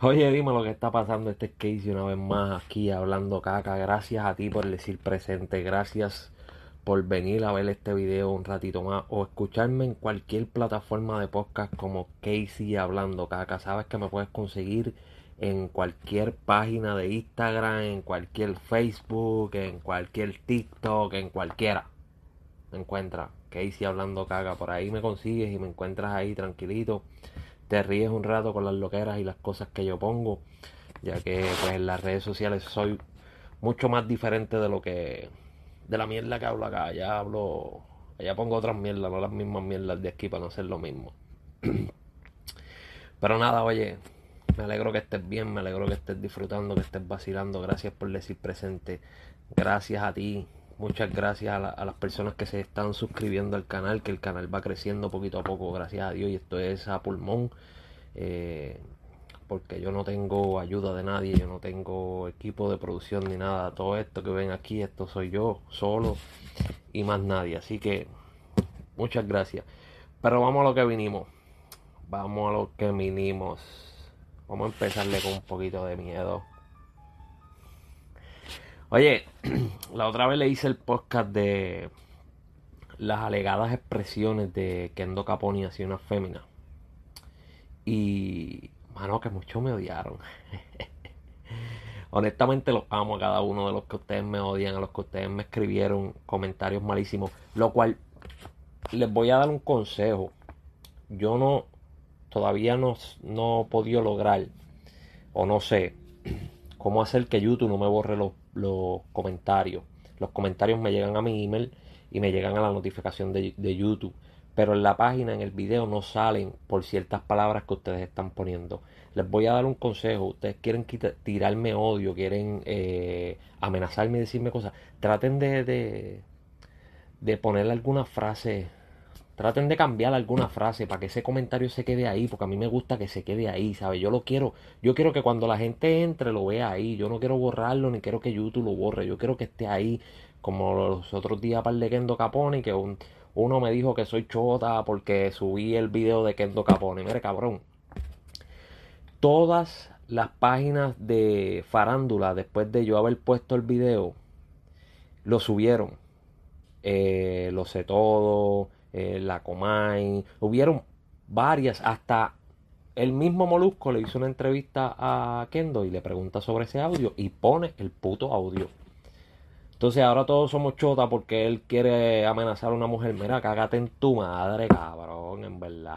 Oye, dime lo que está pasando. Este es Casey una vez más aquí hablando caca. Gracias a ti por decir presente. Gracias por venir a ver este video un ratito más o escucharme en cualquier plataforma de podcast como Casey hablando caca. Sabes que me puedes conseguir en cualquier página de Instagram, en cualquier Facebook, en cualquier TikTok, en cualquiera. Me encuentras Casey hablando caca. Por ahí me consigues y me encuentras ahí tranquilito te ríes un rato con las loqueras y las cosas que yo pongo, ya que pues en las redes sociales soy mucho más diferente de lo que de la mierda que hablo acá, allá hablo, allá pongo otras mierdas, no las mismas mierdas de aquí para no hacer lo mismo. Pero nada, oye, me alegro que estés bien, me alegro que estés disfrutando, que estés vacilando, gracias por decir presente, gracias a ti Muchas gracias a, las personas que se están suscribiendo al canal, que el canal va creciendo poquito a poco, gracias a Dios, y esto es a pulmón, eh, porque yo no tengo ayuda de nadie, yo no tengo equipo de producción ni nada, todo esto que ven aquí, esto soy yo solo y más nadie, así que muchas gracias. Pero vamos a lo que vinimos, vamos a lo que vinimos, vamos a empezarle con un poquito de miedo. Oye, la otra vez le hice el podcast de las alegadas expresiones de Kendo Caponi hacia una fémina. Y, mano, que muchos me odiaron. Honestamente los amo a cada uno de los que ustedes me odian, a los que ustedes me escribieron comentarios malísimos. Lo cual les voy a dar un consejo. Yo no, todavía no, no he podido lograr, o no sé, cómo hacer que YouTube no me borre los los comentarios. Los comentarios me llegan a mi email y me llegan a la notificación de, YouTube. Pero en la página, en el video, no salen por ciertas palabras que ustedes están poniendo. Les voy a dar un consejo. Ustedes quieren tirarme odio, quieren eh, amenazarme y decirme cosas. Traten de, de, de ponerle alguna frase Traten de cambiar alguna frase para que ese comentario se quede ahí, porque a mí me gusta que se quede ahí, ¿sabes? Yo lo quiero, yo quiero que cuando la gente entre lo vea ahí, yo no quiero borrarlo ni quiero que YouTube lo borre, yo quiero que esté ahí, como los otros días para el de Kendo Capone, que uno me dijo que soy chota porque subí el video de Kendo Capone, mire cabrón, todas las páginas de farándula, después de yo haber puesto el video, lo subieron, eh, lo sé todo, eh, la Comay, hubieron varias, hasta el mismo Molusco le hizo una entrevista a Kendo y le pregunta sobre ese audio y pone el puto audio. Entonces ahora todos somos chota porque él quiere amenazar a una mujer. Mira, cágate en tu madre, cabrón, en verdad.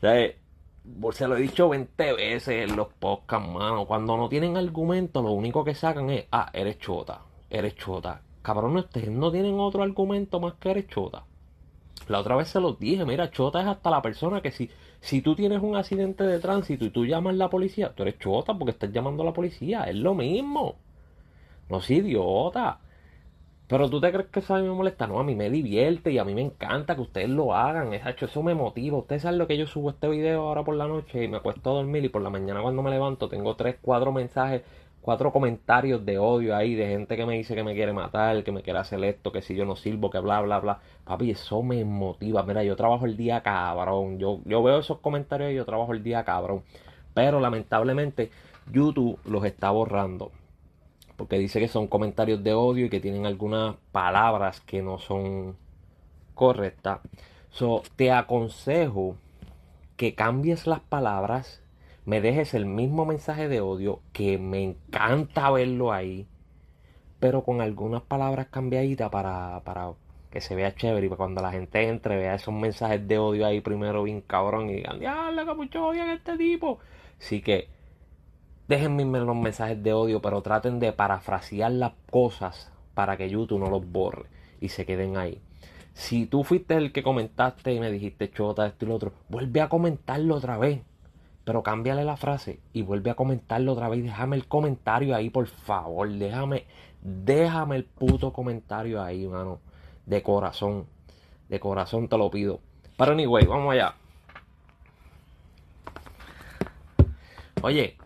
se lo he dicho 20 veces en los podcasts, mano. Cuando no tienen argumento, lo único que sacan es, ah, eres chota, eres chota. Cabrón, ustedes no tienen otro argumento más que eres chota. La otra vez se los dije, mira, chota es hasta la persona que si, si tú tienes un accidente de tránsito y tú llamas a la policía, tú eres chota porque estás llamando a la policía, es lo mismo. No es idiota. Pero tú te crees que eso a mí me molesta. No, a mí me divierte y a mí me encanta que ustedes lo hagan. Eso me motiva. Ustedes saben lo que yo subo este video ahora por la noche y me acuesto a dormir y por la mañana cuando me levanto tengo tres, cuatro mensajes cuatro comentarios de odio ahí de gente que me dice que me quiere matar, que me quiere hacer esto, que si yo no sirvo, que bla, bla, bla. Papi, eso me motiva. Mira, yo trabajo el día cabrón. Yo, yo veo esos comentarios y yo trabajo el día cabrón. Pero lamentablemente YouTube los está borrando. Porque dice que son comentarios de odio y que tienen algunas palabras que no son correctas. So, te aconsejo que cambies las palabras me dejes el mismo mensaje de odio que me encanta verlo ahí, pero con algunas palabras cambiaditas para, para que se vea chévere y para cuando la gente entre vea esos mensajes de odio ahí primero bien cabrón y digan, diablo, que mucho odian a este tipo. Así que déjenme los mensajes de odio, pero traten de parafrasear las cosas para que YouTube no los borre y se queden ahí. Si tú fuiste el que comentaste y me dijiste chota, esto y lo otro, vuelve a comentarlo otra vez. Pero cámbiale la frase y vuelve a comentarlo otra vez. Déjame el comentario ahí, por favor. Déjame, déjame el puto comentario ahí, mano. De corazón. De corazón te lo pido. Pero anyway, vamos allá. Oye,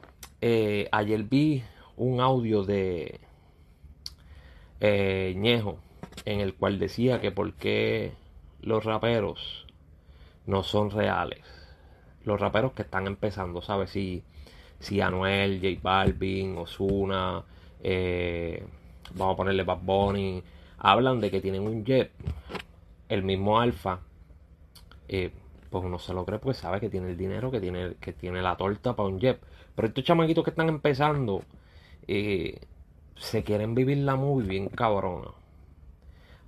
eh, ayer vi un audio de eh, Ñejo en el cual decía que por qué los raperos no son reales los raperos que están empezando, ¿sabes? Si, si Anuel, J Balvin, Osuna, eh, vamos a ponerle Bad Bunny, hablan de que tienen un jet, el mismo Alfa, eh, pues uno se lo cree porque sabe que tiene el dinero, que tiene, que tiene la torta para un jet. Pero estos chamaquitos que están empezando, eh, se quieren vivir la movie bien cabrona.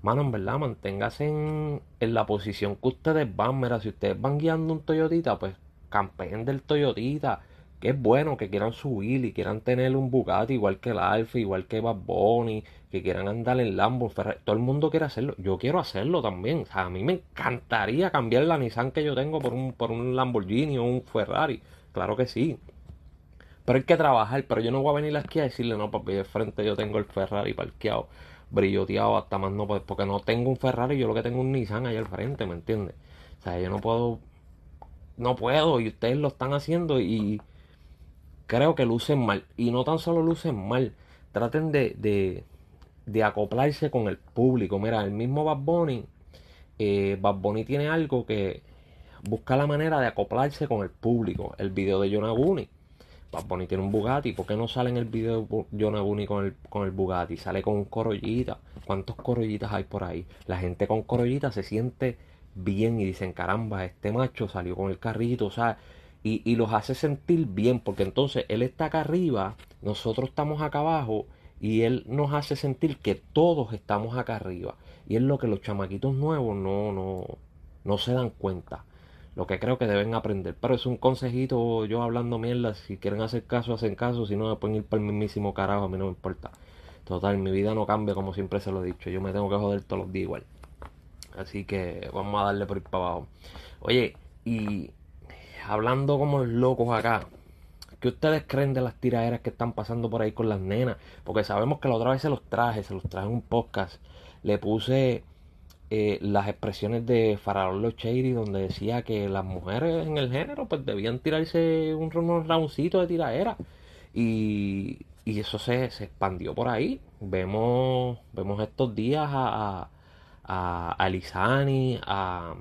Mano, verdad, manténgase en, en, la posición que ustedes van. Mira, si ustedes van guiando un Toyotita, pues campeen del Toyotita que es bueno que quieran subir y quieran tener un Bugatti igual que el Alfa, igual que Bad Bunny, que quieran andar en Lambo, todo el mundo quiere hacerlo. Yo quiero hacerlo también. O sea, a mí me encantaría cambiar la Nissan que yo tengo por un, por un Lamborghini o un Ferrari. Claro que sí. Pero hay que trabajar. Pero yo no voy a venir aquí a decirle, no, papi, de frente yo tengo el Ferrari parqueado, brilloteado hasta más no, porque no tengo un Ferrari, yo lo que tengo es un Nissan ahí al frente, ¿me entiendes? O sea, yo no puedo, no puedo y ustedes lo están haciendo y creo que lucen mal. Y no tan solo lucen mal, traten de, de, acoplarse con el público. Mira, el mismo Bad Bunny, eh, Bad Bunny tiene algo que busca la manera de acoplarse con el público. El video de Yonaguni. Bad Bunny tiene un Bugatti. ¿Por qué no sale en el video de Yonaguni con el, con el Bugatti? Sale con un corollita. ¿Cuántos corollitas hay por ahí? La gente con corollita se siente bien y dicen, caramba, este macho salió con el carrito. O sea, y, los hace sentir bien, porque entonces él está acá arriba, nosotros estamos acá abajo, y él nos hace sentir que todos estamos acá arriba. Y es lo que los chamaquitos nuevos no, no, no se dan cuenta. Lo que creo que deben aprender. Pero es un consejito, yo hablando mierda, si quieren hacer caso, hacen caso, si no me pueden ir para el mismísimo carajo, a mí no me importa. Total, mi vida no cambia como siempre se lo he dicho. Yo me tengo que joder todos los días igual. Así que vamos a darle por ir para abajo. Oye, y hablando como locos acá, ¿qué ustedes creen de las tiraderas que están pasando por ahí con las nenas? Porque sabemos que la otra vez se los traje, se los traje en un podcast. Le puse eh, las expresiones de Faraón Locheiri donde decía que las mujeres en el género pues debían tirarse un, unos de tiradera. Y, y eso se, expandió por ahí. Vemos, vemos estos días a, a Lizani, a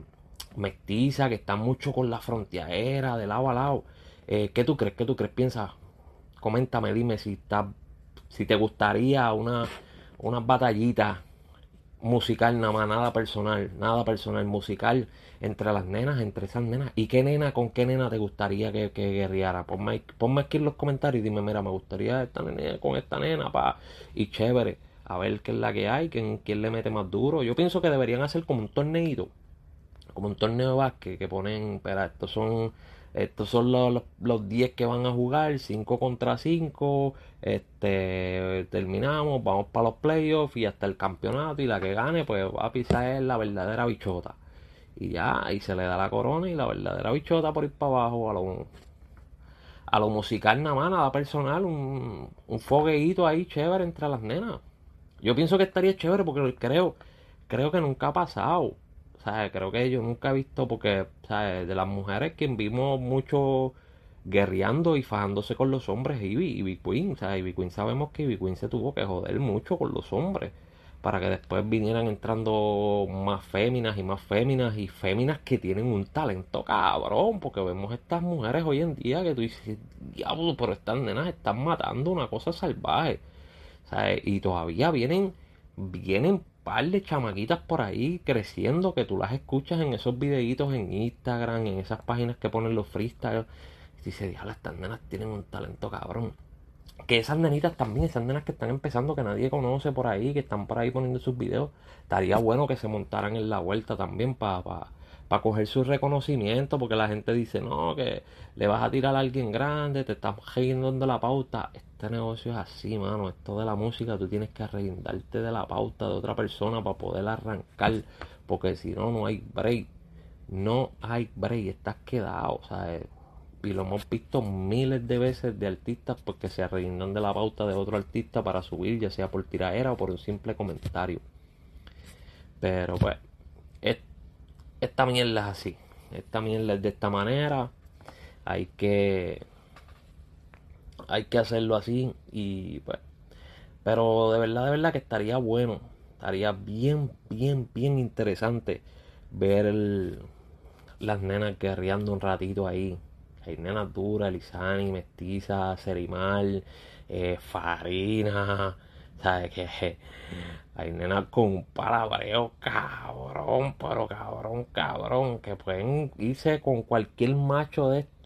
mestiza, que está mucho con la frontera, de lado a lado. Eh, ¿Qué tú crees? ¿Qué tú crees? Piensa, coméntame, dime si, está, si te gustaría una, batallita musical nada más, nada personal, nada personal, musical entre las nenas, entre esas nenas. ¿Y qué nena, con qué nena te gustaría que, que guerreara? Ponme, ponme aquí en los comentarios y dime, mira, me gustaría esta nena, con esta nena, pa, y chévere, a ver qué es la que hay, quién, quién le mete más duro. Yo pienso que deberían hacer como un torneito como un torneo de básquet que ponen, espera, estos son estos son los, los, 10 que van a jugar, 5 contra 5, este, terminamos, vamos para los playoffs y hasta el campeonato y la que gane pues va a pisar la verdadera bichota. Y ya, ahí se le da la corona y la verdadera bichota por ir para abajo a lo, a lo musical nada más, nada personal, un, un fogueíto ahí chévere entre las nenas. Yo pienso que estaría chévere porque creo, creo que nunca ha pasado. Creo que yo nunca he visto, porque, De las mujeres que vimos mucho guerreando y fajándose con los hombres, Ivy, Ivy Queen, o sea, Ivy Queen sabemos que Ivy Queen se tuvo que joder mucho con los hombres para que después vinieran entrando más féminas y más féminas y féminas que tienen un talento cabrón, porque vemos estas mujeres hoy en día que tú dices, diablo, pero estas nenas están matando una cosa salvaje, Y todavía vienen, vienen par de chamaquitas por ahí creciendo que tú las escuchas en esos videitos en Instagram, en esas páginas que ponen los freestyles. Y dices, diablo, estas nenas tienen un talento cabrón. Que esas nenitas también, esas nenas que están empezando, que nadie conoce por ahí, que están por ahí poniendo sus videos, estaría bueno que se montaran en la vuelta también para para coger su reconocimiento, porque la gente dice, no, que le vas a tirar a alguien grande, te estás reguindando la pauta. Este negocio es así, mano. Esto de la música, tú tienes que reguindarte de la pauta de otra persona para poder arrancar, porque si no, no hay break. No hay break, estás quedado, ¿sabes? Y lo hemos visto miles de veces de artistas porque se arreguindan de la pauta de otro artista para subir, ya sea por tiraera o por un simple comentario. Pero pues, esta mierda es así. Esta mierda es de esta manera. Hay que. Hay que hacerlo así. Y pues. Pero de verdad, de verdad que estaría bueno. Estaría bien, bien, bien interesante ver las nenas guerreando un ratito ahí. Hay nenas duras, Lisani, Mestiza, Serimal, eh, Farina, ¿sabes qué? Hay nenas con un palabreo cabrón, pero cabrón, cabrón, que pueden irse con cualquier macho de con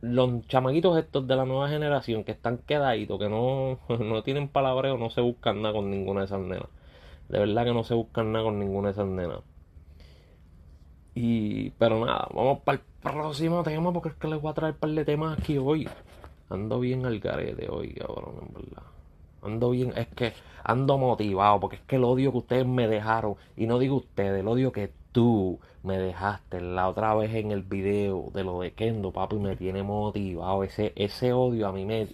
los chamaquitos estos de la nueva generación que están quedaditos, que no, no tienen palabreo, no se buscan nada con ninguna de esas nenas. De verdad que no se buscan nada con ninguna de esas nenas. Y, pero nada, vamos para el próximo tema porque es que les voy a traer un par de temas aquí hoy. Ando bien al garete hoy, cabrón, en verdad. Ando bien, es que ando motivado porque es que el odio que ustedes me dejaron, y no digo ustedes, el odio que tú me dejaste la otra vez en el video de lo de Kendo, papi, me tiene motivado. Ese, ese odio a mí me.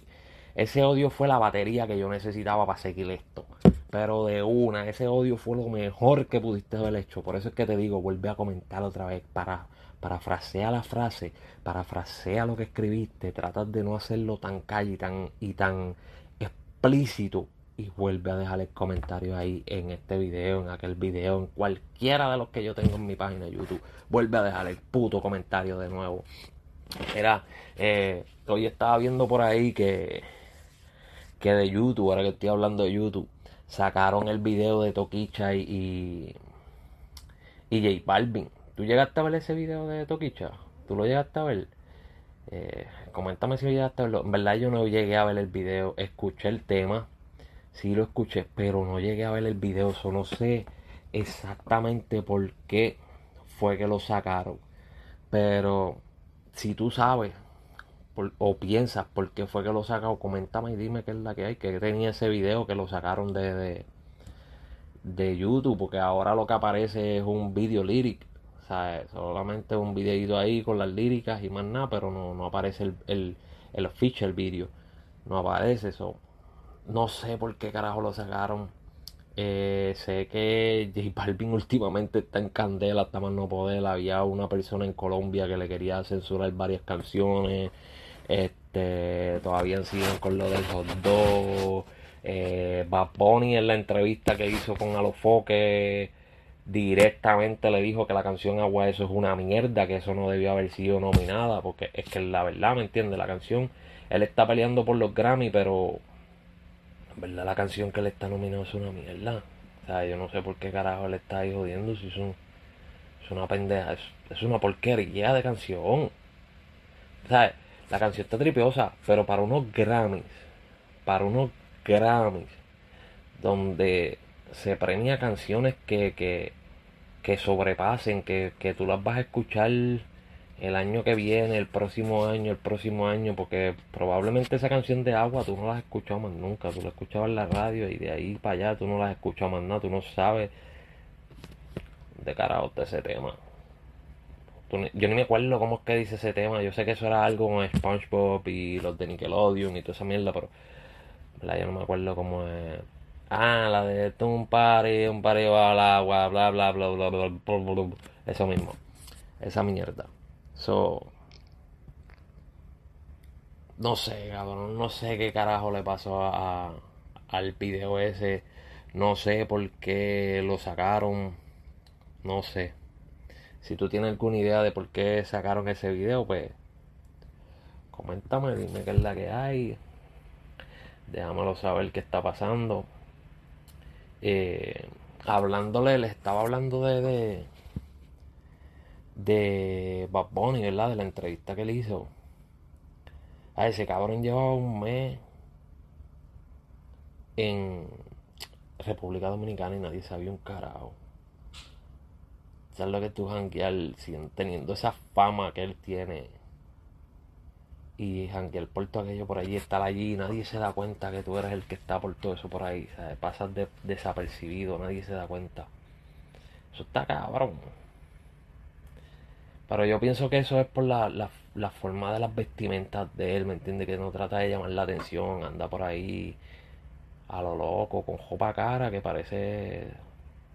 Ese odio fue la batería que yo necesitaba para seguir esto. Pero de una, ese odio fue lo mejor que pudiste haber hecho. Por eso es que te digo, vuelve a comentar otra vez. Para, parafrasea la frase, parafrasea lo que escribiste. Trata de no hacerlo tan calle y tan, y tan Y vuelve a dejar el comentario ahí en este video, en aquel video, en cualquiera de los que yo tengo en mi página de YouTube. Vuelve a dejar el puto comentario de nuevo. Era, eh, hoy estaba viendo por ahí que, que de YouTube, ahora que estoy hablando de YouTube, sacaron el video de Toquicha y, y, J Balvin. ¿Tú llegaste a ver ese video de Toquicha? ¿Tú lo llegaste a ver? Eh, coméntame si lo llegaste a verlo. En verdad yo no llegué a ver el video, escuché el tema, sí lo escuché, pero no llegué a ver el video, eso no sé exactamente por qué fue que lo sacaron. Pero si tú sabes o piensas por qué fue que lo sacaron, coméntame y dime qué es la que hay, que tenía ese video que lo sacaron de, de, YouTube, porque ahora lo que aparece es un video lyric, o sea, solamente un videito ahí con las líricas y más nada, pero no, no aparece el, el, el official video, no aparece eso. No sé por qué carajo lo sacaron. Eh, sé que J Balvin últimamente está en candela, hasta más no poder. Había una persona en Colombia que le quería censurar varias canciones. Este, todavía siguen con lo del hot dog. Eh, Bad Bunny en la entrevista que hizo con Alofoque directamente le dijo que la canción Agua Eso es una mierda, que eso no debió haber sido nominada, porque es que la verdad, ¿me entiende? La canción, él está peleando por los Grammy, pero en verdad la canción que le está nominado es una mierda. O sea, yo no sé por qué carajo le está ahí jodiendo si es, es una pendeja, es, es, una porquería de canción. O la canción está tripiosa, pero para unos Grammys, para unos Grammys, donde se premia canciones que, que, que sobrepasen, que, que tú las vas a escuchar el año que viene, el próximo año, el próximo año, porque probablemente esa canción de agua tú no la has escuchado más nunca, tú la escuchabas en la radio y de ahí para allá tú no la has escuchado más nada, tú no sabes de carajo de ese tema. Yo ni me acuerdo cómo es que dice ese tema, yo sé que eso era algo con SpongeBob y los de Nickelodeon y toda esa mierda, pero ¿verdad? yo no me acuerdo cómo es. Ah, la de un party, un party va al agua, bla bla bla bla bla Eso mismo. Esa mierda. So. No sé, cabrón. No sé qué carajo le pasó a, al video ese. No sé por qué lo sacaron. No sé. Si tú tienes alguna idea de por qué sacaron ese video, pues. Coméntame, dime qué es la que hay. Déjamelo saber qué está pasando. Eh, hablándole, le estaba hablando de, de de Bad Bunny, ¿verdad? De la entrevista que le hizo. A ese cabrón llevaba un mes en República Dominicana y nadie sabía un carajo. ¿Sabes lo que tú janguear teniendo esa fama que él tiene? Y janguear por todo aquello por allí, estar allí, nadie se da cuenta que tú eres el que está por todo eso por ahí. ¿sabes? Pasas desapercibido, nadie se da cuenta. Eso está cabrón. Pero yo pienso que eso es por la, la, forma de las vestimentas de él, ¿me entiendes? Que no trata de llamar la atención, anda por ahí a lo loco, con ropa cara, que parece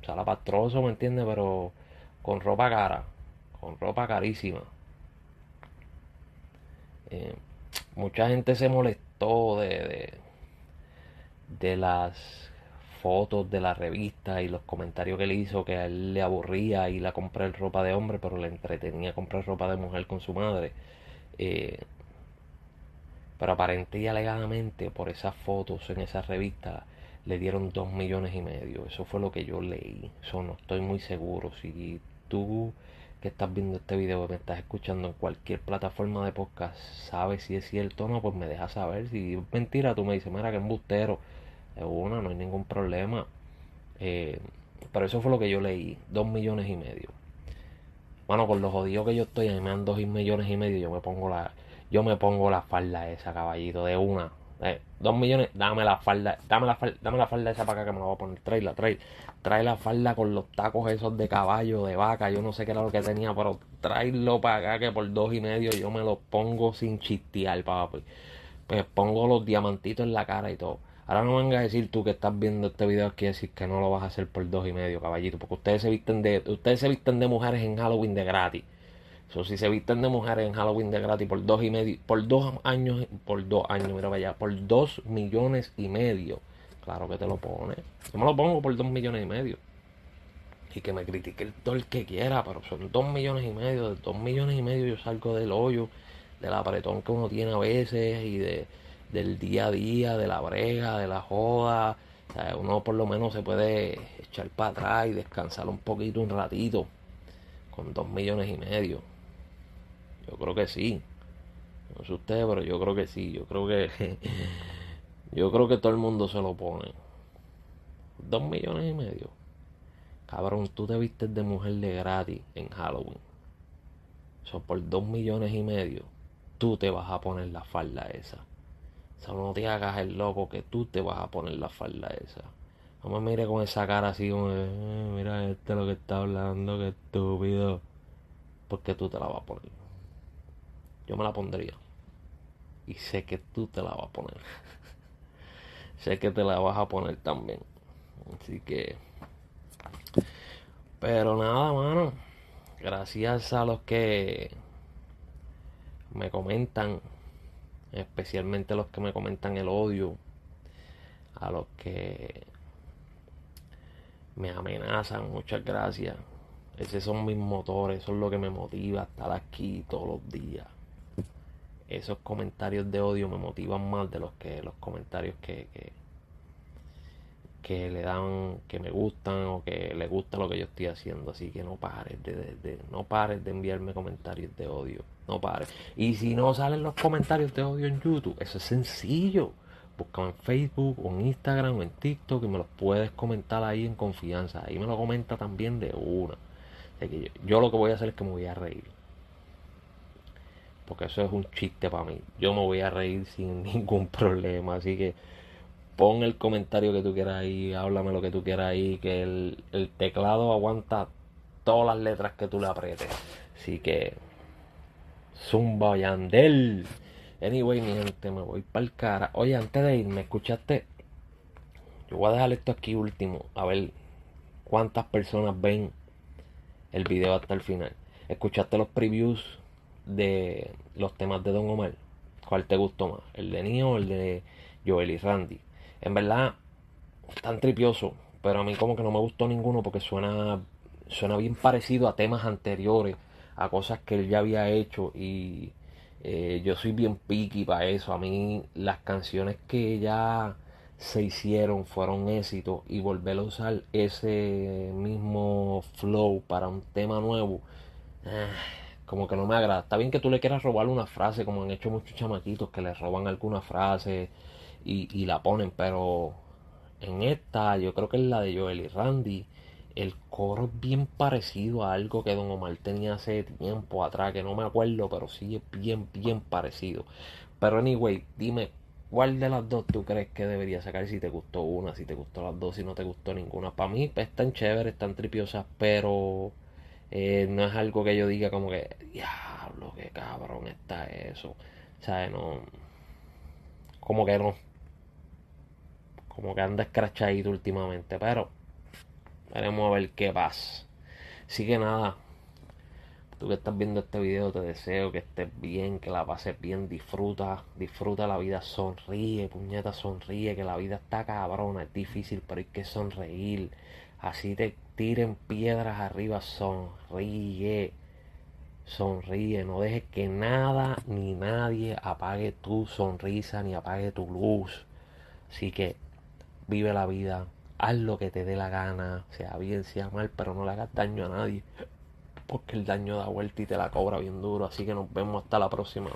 salapastroso, ¿me entiendes? Pero con ropa cara, con ropa carísima. Eh, mucha gente se molestó de, de, las fotos de la revista y los comentarios que le hizo que a él le aburría y la comprar ropa de hombre, pero le entretenía comprar ropa de mujer con su madre. Eh, Pero aparente y alegadamente por esas fotos en esa revista le dieron dos millones y medio. Eso fue lo que yo leí. Eso no estoy muy seguro. Si tú que estás viendo este video, me estás escuchando en cualquier plataforma de podcast, sabes si es cierto o no, pues me dejas saber. Si es mentira, tú me dices, mira que embustero. Es una, no hay ningún problema. Eh, pero eso fue lo que yo leí, dos millones y medio. Bueno, con los jodidos que yo estoy, a mí me dan dos millones y medio, yo me pongo la, yo me pongo la falda esa, caballito, de una. Eh, dos millones, dame la falda, dame la falda, dame la falda esa para acá que me la voy a poner. Trae la, trae, trae la falda con los tacos esos de caballo, de vaca, yo no sé qué era lo que tenía, pero tráelo para acá que por dos y medio yo me lo pongo sin chistear, papi. Pues pongo los diamantitos en la cara y todo. Ahora no vengas a decir tú que estás viendo este video aquí decir que no lo vas a hacer por dos y medio, caballito, porque ustedes se visten de, ustedes se visten de mujeres en Halloween de gratis. Eso si se visten de mujeres en Halloween de gratis por dos y medio, por dos años, por dos años, mira vaya, por dos millones y medio. Claro que te lo pone. Yo me lo pongo por dos millones y medio. Y que me critique todo el que quiera, pero son dos millones y medio. De dos millones y medio yo salgo del hoyo, del apretón que uno tiene a veces y de, del día a día, de la brega, de la joda. Uno por lo menos se puede echar para atrás y descansar un poquito, un ratito, con dos millones y medio. Yo creo que sí. No sé usted, pero yo creo que sí. Yo creo que. yo creo que todo el mundo se lo pone. Dos millones y medio. Cabrón, tú te vistes de mujer de gratis en Halloween. Eso por dos millones y medio. Tú te vas a poner la falda esa. Solo no te hagas el loco que tú te vas a poner la falda esa. No me mire con esa cara así como eh, mira este lo que está hablando, que estúpido. Porque tú te la vas a poner. Yo me la pondría. Y sé que tú te la vas a poner. sé que te la vas a poner también. Así que... Pero nada, mano. Gracias a los que me comentan. Especialmente los que me comentan el odio. A los que me amenazan. Muchas gracias. Esos son mis motores. Eso es lo que me motiva a estar aquí todos los días esos comentarios de odio me motivan más de los que los comentarios que, que, le dan, que me gustan o que le gusta lo que yo estoy haciendo. Así que no pares de, no pares de enviarme comentarios de odio. No pares. Y si no salen los comentarios de odio en YouTube, eso es sencillo. Busca en Facebook o en Instagram o en TikTok y me los puedes comentar ahí en confianza. Ahí me lo comenta también de una. que yo lo que voy a hacer es que me voy a reír porque eso es un chiste para mí. Yo me voy a reír sin ningún problema, así que pon el comentario que tú quieras ahí, háblame lo que tú quieras ahí, que el, teclado aguanta todas las letras que tú le aprietes. Así que Zumba Yandel. Anyway, mi gente, me voy para el cara. Oye, antes de irme, ¿escuchaste? Yo voy a dejar esto aquí último, a ver cuántas personas ven el video hasta el final. ¿Escuchaste los previews de los temas de Don Omar, ¿cuál te gustó más? ¿El de Nio o el de Joel y Randy? En verdad, están tripiosos, pero a mí como que no me gustó ninguno porque suena, suena bien parecido a temas anteriores, a cosas que él ya había hecho y eh, yo soy bien picky para eso. A mí las canciones que ya se hicieron fueron éxitos y volver a usar ese mismo flow para un tema nuevo. Eh, como que no me agrada. Está bien que tú le quieras robar una frase, como han hecho muchos chamaquitos que le roban alguna frase y, la ponen, pero en esta, yo creo que es la de Joel y Randy, el coro es bien parecido a algo que Don Omar tenía hace tiempo atrás, que no me acuerdo, pero sí es bien, bien parecido. Pero anyway, dime, ¿cuál de las dos tú crees que debería sacar si te gustó una, si te gustó las dos, si no te gustó ninguna? Para mí están chéveres, están tripiosas, pero eh, no es algo que yo diga como que, diablo, qué cabrón está eso. O sea, no. Como que no. Como que anda escrachadito últimamente. Pero veremos a ver qué pasa. Así que nada. Tú que estás viendo este video, te deseo que estés bien, que la pases bien, disfruta, disfruta la vida, sonríe, puñeta, sonríe, que la vida está cabrona, es difícil, pero hay que sonreír. Así te tiren piedras arriba, sonríe. Sonríe, no dejes que nada ni nadie apague tu sonrisa ni apague tu luz. Así que vive la vida, haz lo que te dé la gana, sea bien, sea mal, pero no le hagas daño a nadie. Porque el daño da vuelta y te la cobra bien duro. Así que nos vemos hasta la próxima.